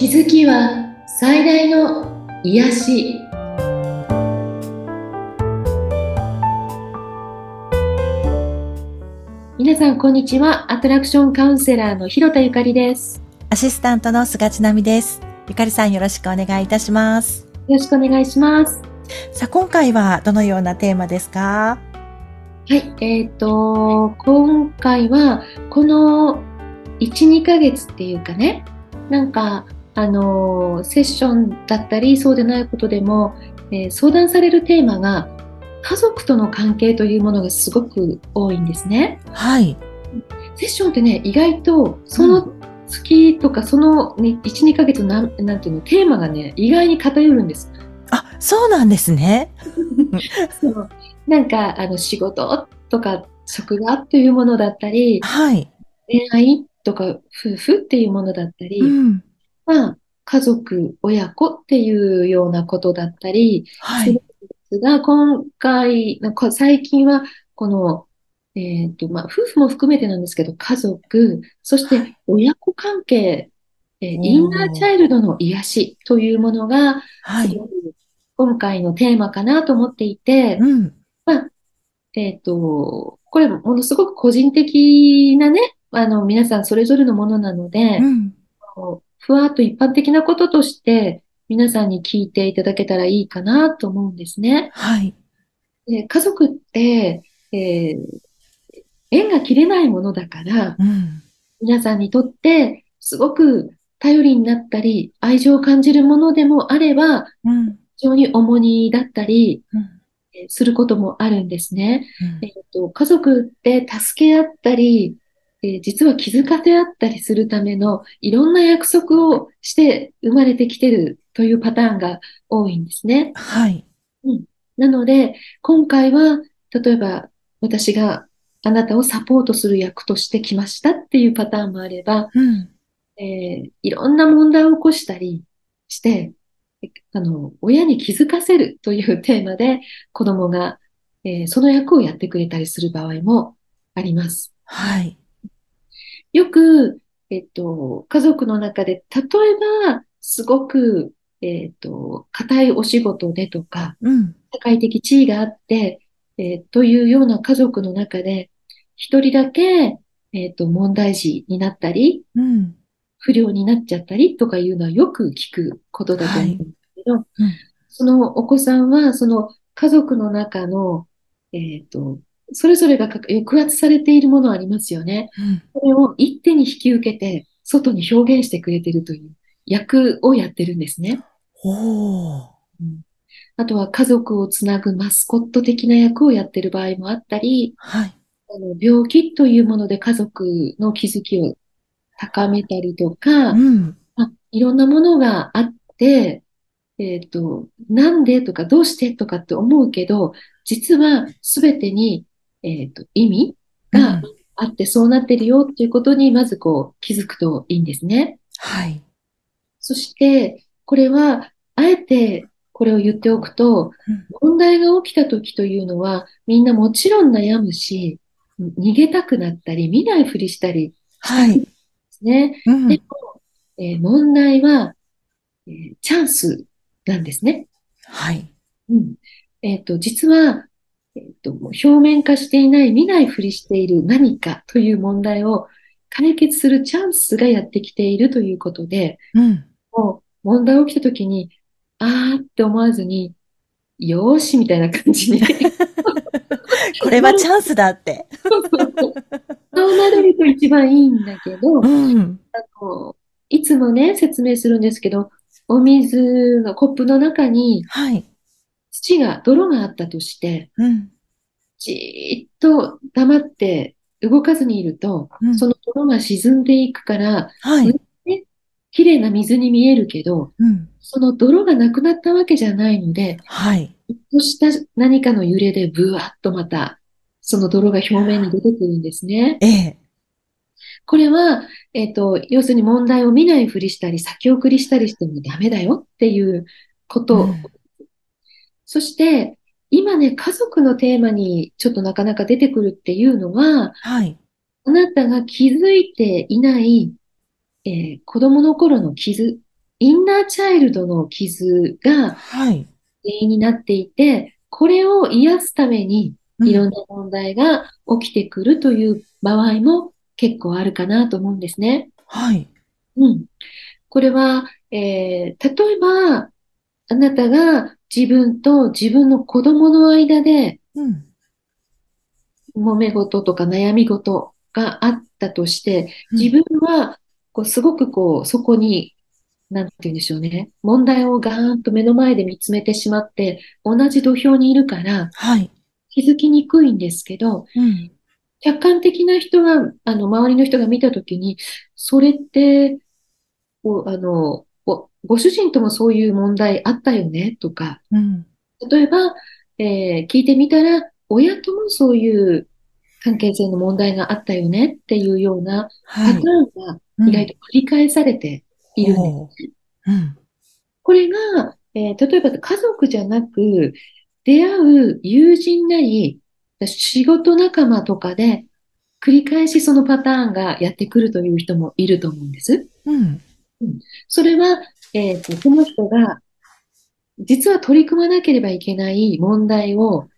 気づきは最大の癒し。皆さんこんにちは。アトラクションカウンセラーの広田ゆかりです。アシスタントの菅千奈美です。ゆかりさんよろしくお願いいたします。よろしくお願いします。さあ今回はどのようなテーマですか？はい、えっ、ー、と今回はこの1、2ヶ月っていうかね。なんかあのセッションだったりそうでないことでも、えー、相談されるテーマが家族との関係というものがすごく多いんですね。はい。セッションってね意外とその月とかその、ね、12ヶ月なんなんていうのテーマがね意外に偏るんです。あそうなんですね。そうなんかあの仕事とか職場というものだったり、はい、恋愛とか夫婦っていうものだったり、うん、まあ、家族、親子っていうようなことだったりするんですが、はい、今回、最近はこの、えっ、ー、と、まあ、夫婦も含めてなんですけど、家族、そして親子関係、えー、インナーチャイルドの癒しというものが、はい、今回のテーマかなと思っていて、うん、まあ、えっ、ー、と、これものすごく個人的なね、あの、皆さんそれぞれのものなので、うん、ふわっと一般的なこととして皆さんに聞いていただけたらいいかなと思うんですね。はい。で家族って、えー、縁が切れないものだから、うん、皆さんにとってすごく頼りになったり、愛情を感じるものでもあれば、うん、非常に重荷だったり、うんすることもあるんですね。うん、えーと、家族って助け合ったり、えー、実は気づかせ合ったりするためのいろんな約束をして生まれてきてるというパターンが多いんですね。はい。うん、なので、今回は、例えば私があなたをサポートする役としてきましたっていうパターンもあれば、うん、えー、いろんな問題を起こしたりして、あの、親に気づかせるというテーマで子供が、えー、その役をやってくれたりする場合もあります。はい。よく、えっと、家族の中で、例えば、すごく、えっと、固いお仕事でとか、うん、社会的地位があって、えー、というような家族の中で、一人だけ、えっと、問題児になったり、うん、不良になっちゃったりとかいうのはよく聞くことだと思うんですけど、はい。うん、そのお子さんは、その家族の中の、えっ、と、それぞれが抑圧されているものありますよね。うん、それを一手に引き受けて、外に表現してくれているという役をやってるんですね。おうん、あとは家族をつなぐマスコット的な役をやってる場合もあったり、はい、あの病気というもので家族の気づきを高めたりとか、うん、あいろんなものがあって、えっ、ー、と、なんでとかどうしてとかって思うけど、実は全てにえっ、ー、と、意味があってそうなってるよっていうことにまずこう気づくといいんですね。はい。そして、これは、あえてこれを言っておくと、問題が起きた時というのは、みんなもちろん悩むし、逃げたくなったり、見ないふりしたりはい。ですね。うん、でも、えー、問題は、えー、チャンスなんですね。はい。うん。えっ、ー、と、実は、えっと、表面化していない、見ないふりしている何かという問題を解決するチャンスがやってきているということで、うん、もう問題起きた時に、あーって思わずに、よーしみたいな感じに。これはチャンスだって。そうなれると一番いいんだけど、うん、あのいつもね、説明するんですけど、お水のコップの中に、はい、土が、泥があったとして、うん、じーっと黙って動かずにいると、うん、その泥が沈んでいくから、はい、ね、綺麗な水に見えるけど、うん、その泥がなくなったわけじゃないので、はい。ちょっとした何かの揺れでブワッとまた、その泥が表面に出てくるんですね。ええ。これは、えっ、ー、と、要するに問題を見ないふりしたり、先送りしたりしてもダメだよっていうことをそして、今ね、家族のテーマにちょっとなかなか出てくるっていうのは、はい。あなたが気づいていない、えー、子供の頃の傷、インナーチャイルドの傷が原因になっていて、これを癒すためにいろんな問題が起きてくるという場合も結構あるかなと思うんですね。はい。うん。これは、えー、例えば、あなたが自分と自分の子供の間で、うん、揉め事とか悩み事があったとして、自分はこうすごくこう、そこに、なんて言うんでしょうね。問題をガーンと目の前で見つめてしまって、同じ土俵にいるから、はい、気づきにくいんですけど、うん、客観的な人が、あの、周りの人が見たときに、それって、おあのご、ご主人ともそういう問題あったよねとか、うん、例えば、えー、聞いてみたら、親ともそういう関係性の問題があったよねっていうようなパターンが意外と繰り返されているんです、うん、これが、えー、例えば家族じゃなく、出会う友人なり、仕事仲間とかで、繰り返しそのパターンがやってくるという人もいると思うんです。うん。うん、それは、えっ、ー、と、その人が、実は取り組まなければいけない問題を、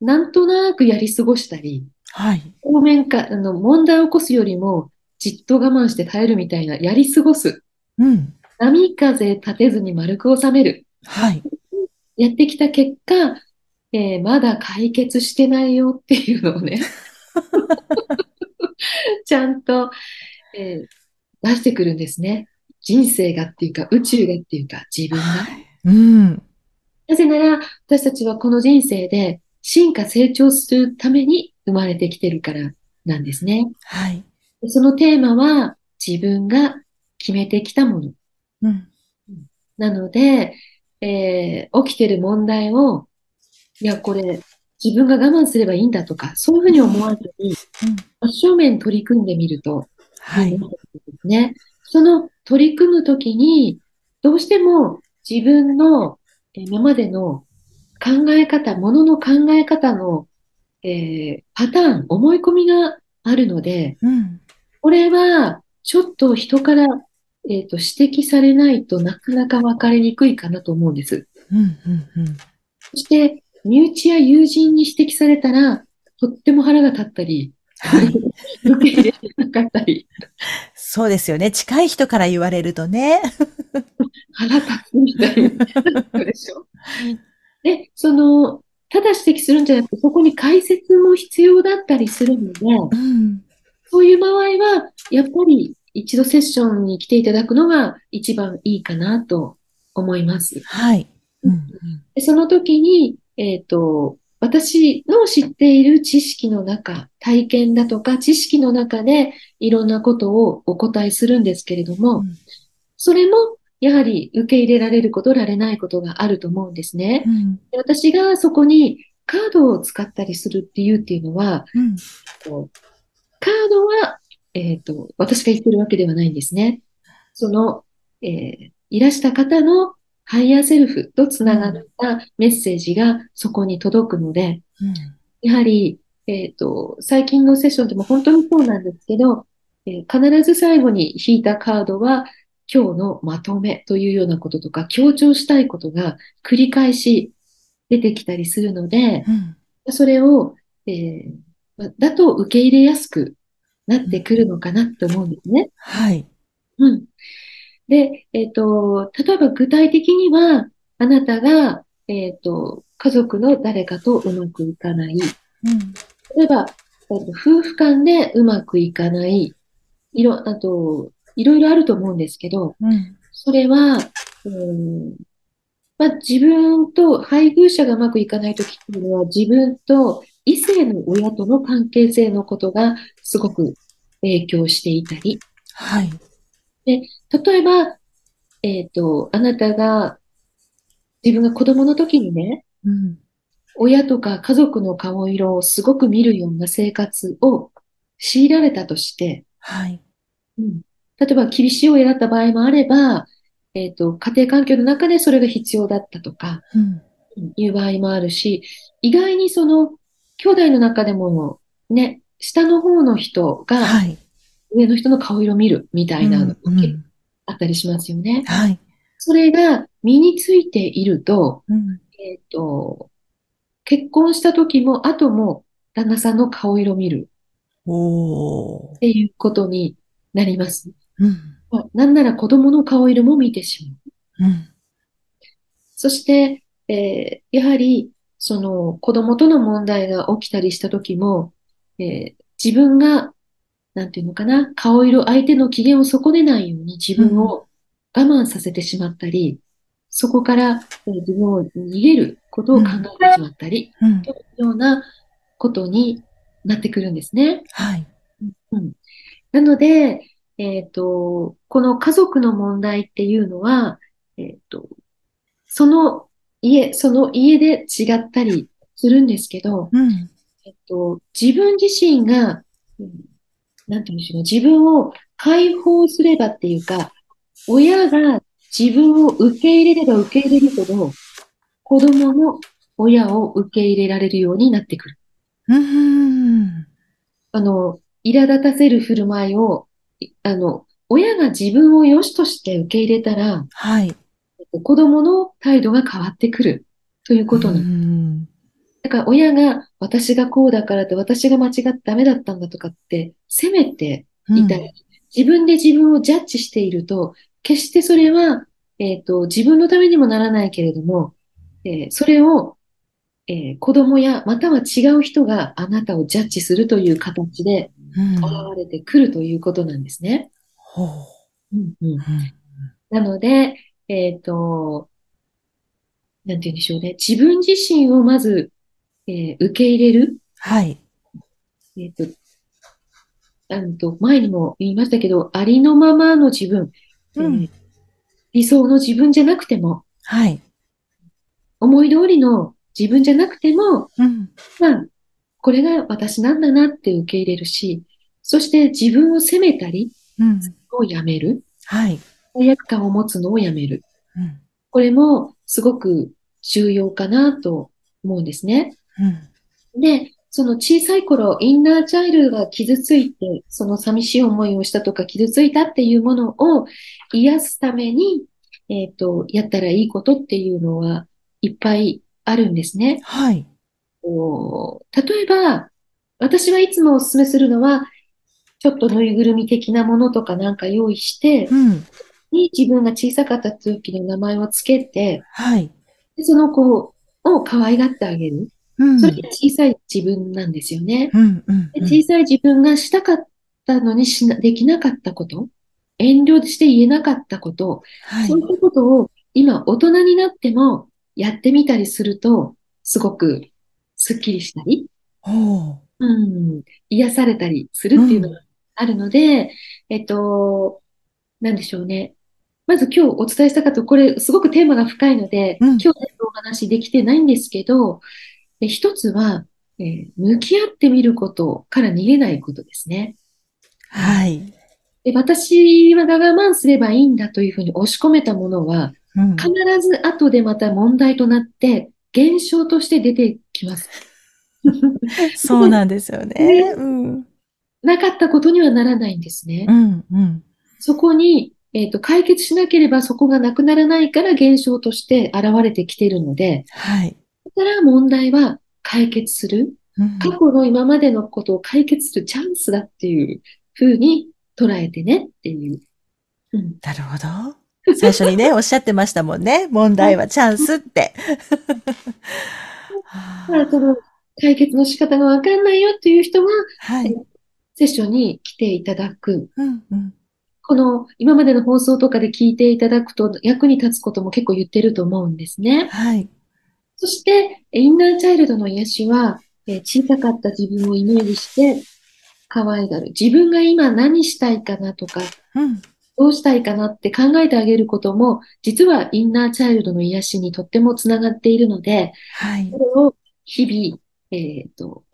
なんとなくやり過ごしたり、はい。表面か、あの、問題を起こすよりも、じっと我慢して耐えるみたいな、やり過ごす。うん。波風立てずに丸く収める。はい。やってきた結果、えー、まだ解決してないよっていうのをね、ちゃんと、えー、出してくるんですね。人生がっていうか、宇宙がっていうか、自分が。はい、うん。なぜなら、私たちはこの人生で進化成長するために生まれてきてるからなんですね。はい。そのテーマは自分が決めてきたもの。うん。なので、えー、起きてる問題を、いや、これ、自分が我慢すればいいんだとか、そういうふうに思わずに、真正面取り組んでみると、はい。ね。その取り組むときに、どうしても自分の今までの考え方、ものの考え方の、えー、パターン、思い込みがあるので、うん、これはちょっと人からえっ、ー、と、指摘されないとなかなか分かりにくいかなと思うんです。うんうんうん、そして、身内や友人に指摘されたら、とっても腹が立ったり、はい、受け入れなかったり。そうですよね。近い人から言われるとね。腹立つみたいな。でしょ。で、その、ただ指摘するんじゃなくて、そこに解説も必要だったりするので、うん、そういう場合は、やっぱり一度セッションに来ていただくのが一番いいかなと思います。はい。うん、でその時に、えっ、ー、と、私の知っている知識の中、体験だとか知識の中でいろんなことをお答えするんですけれども、うん、それもやはり受け入れられること、られないことがあると思うんですね。うん、で私がそこにカードを使ったりするっていうっていうのは、うん、カードはえっ、ー、と、私が言ってるわけではないんですね。その、えー、いらした方のハイヤーセルフとつながったメッセージがそこに届くので、うん、やはり、えっ、ー、と、最近のセッションでも本当にそうなんですけど、えー、必ず最後に引いたカードは、今日のまとめというようなこととか、強調したいことが繰り返し出てきたりするので、うん、それを、えー、だと受け入れやすくなってくるのかなって思うんですね。はい。うん。で、えっ、ー、と、例えば具体的には、あなたが、えっ、ー、と、家族の誰かとうまくいかない。うん、例えば、夫婦間でうまくいかない。いろ、あと、いろいろあると思うんですけど、うん、それは、うんまあ、自分と配偶者がうまくいかないときっていうのは、自分と異性の親との関係性のことがすごく影響していたり。はい。で、例えば、えっ、ー、と、あなたが、自分が子供の時にね、うん、親とか家族の顔色をすごく見るような生活を強いられたとして、はい。うん、例えば、厳しい親だった場合もあれば、えっ、ー、と、家庭環境の中でそれが必要だったとか、うん、いう場合もあるし、意外にその、兄弟の中でも、ね、下の方の人が、上の人の顔色見るみたいなのがあったりしますよね。はい。それが身についていると、うん、えっ、と、結婚した時も、後も旦那さんの顔色見る。っていうことになります。うん、なんなら子供の顔色も見てしまう。うん、そして、えー、やはり、その子供との問題が起きたりした時も、えー、自分が、なんていうのかな、顔色、相手の機嫌を損ねないように自分を我慢させてしまったり、そこから自分を逃げることを考えてしまったり、うん、というようなことになってくるんですね。はい。うん、なので、えっ、ー、と、この家族の問題っていうのは、えっ、ー、と、その家、その家で違ったりするんですけど、うん、えっ、と、自分自身が、うん、なんて言うんでしょう自分を解放すればっていうか、親が自分を受け入れれば受け入れるほど、子供の親を受け入れられるようになってくる。うんあの、苛立たせる振る舞いを、あの、親が自分を良しとして受け入れたら、はい。子供の態度が変わってくるということなんです。だから親が私がこうだからって私が間違ってダメだったんだとかって責めていたり、うん、自分で自分をジャッジしていると、決してそれは、えっ、ー、と、自分のためにもならないけれども、えー、それを、えー、子供やまたは違う人があなたをジャッジするという形で現れてくるということなんですね。う。んうん、なので、えっ、と、なんて言うんでしょうね。自分自身をまず、え受け入れる？はい。えっ、と、あと、前にも言いましたけど、ありのままの自分、うん、理想の自分じゃなくても、はい。思い通りの自分じゃなくても、うん、まあ、これが私なんだなって受け入れるし、そして自分を責めたり、うん、をやめる。はい。罪悪感を持つのをやめる。うん、これもすごく重要かなと思うんですね。うん、で、その小さい頃、インナーチャイルドが傷ついて、その寂しい思いをしたとか傷ついたっていうものを癒すために、えっ、ー、と、やったらいいことっていうのはいっぱいあるんですね。はい。例えば、私はいつもお勧めするのは、ちょっとぬいぐるみ的なものとかなんか用意して、うん、に自分が小さかった時の名前をつけて、はい。でその子を可愛がってあげる。うん、それが小さい自分なんですよね。小さい自分がしたかったのにしな、できなかったこと、遠慮して言えなかったこと、はい、そういったことを今大人になってもやってみたりすると、すごくスッキリしたり、う。ん、癒されたりするっていうのがあるので、うん、えっと、なんでしょうね。まず今日お伝えしたかと、これすごくテーマが深いので、うん、今日お話できてないんですけど、で一つは、えー、向き合ってみることから逃げないことですね。はい。で私は我慢すればいいんだというふうに押し込めたものは、うん、必ず後でまた問題となって、現象として出てきます。そうなんですよね、うん。なかったことにはならないんですね。うんうん、そこに、えっ、ー、と、解決しなければそこがなくならないから現象として現れてきているので、はい。だから問題は解決する、うん、過去の今までのことを解決するチャンスだっていうふうに捉えてねっていう。うん、なるほど。最初にね、おっしゃってましたもんね。問題はチャンスって。まあ、その解決の仕方がわかんないよっていう人は、はい、セッションに来ていただく。うんうん、この今までの放送とかで聞いていただくと役に立つことも結構言ってると思うんですね。はい。そして、インナーチャイルドの癒しは、え小さかった自分をイメージして、可愛がる。自分が今何したいかなとか、うん、どうしたいかなって考えてあげることも、実はインナーチャイルドの癒しにとってもつながっているので、はい、それを日々、えっ、ー、と、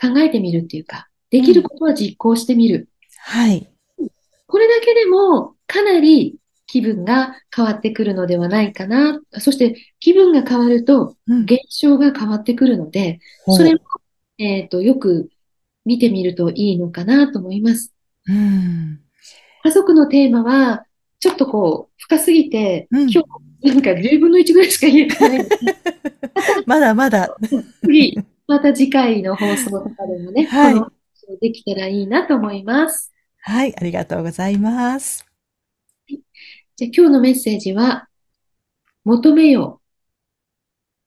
考えてみるっていうか、できることは実行してみる。うん、はい。これだけでも、かなり気分が変わってくるのではないかな。そして気分が変わると現象が変わってくるので、うん、それも、えっ、ー、と、よく見てみるといいのかなと思います。うん、家族のテーマは、ちょっとこう、深すぎて、うん、今日、なんか10分の1ぐらいしか言えてない まだまだ。次、また次回の放送とかでもね、はい、できたらいいなと思います。はい、ありがとうございます。じゃ今日のメッセージは、求めよ。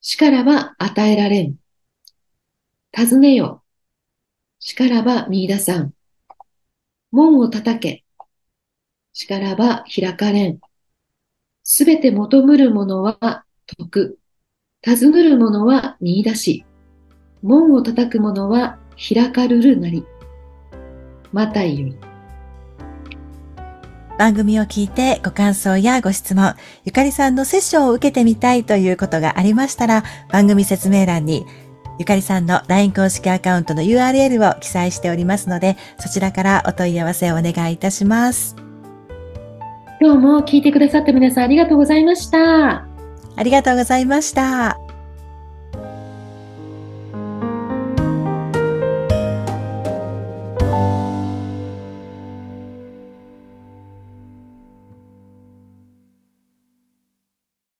しからば与えられん。尋ねよ。しからば見出さん。門を叩け。しからば開かれん。すべて求むるものは徳。尋ねるものは見出し。門を叩く者は開かるるなり。またいより。番組を聞いてご感想やご質問、ゆかりさんのセッションを受けてみたいということがありましたら、番組説明欄にゆかりさんの LINE 公式アカウントの URL を記載しておりますので、そちらからお問い合わせをお願いいたします。今日も聞いてくださった皆さんありがとうございました。ありがとうございました。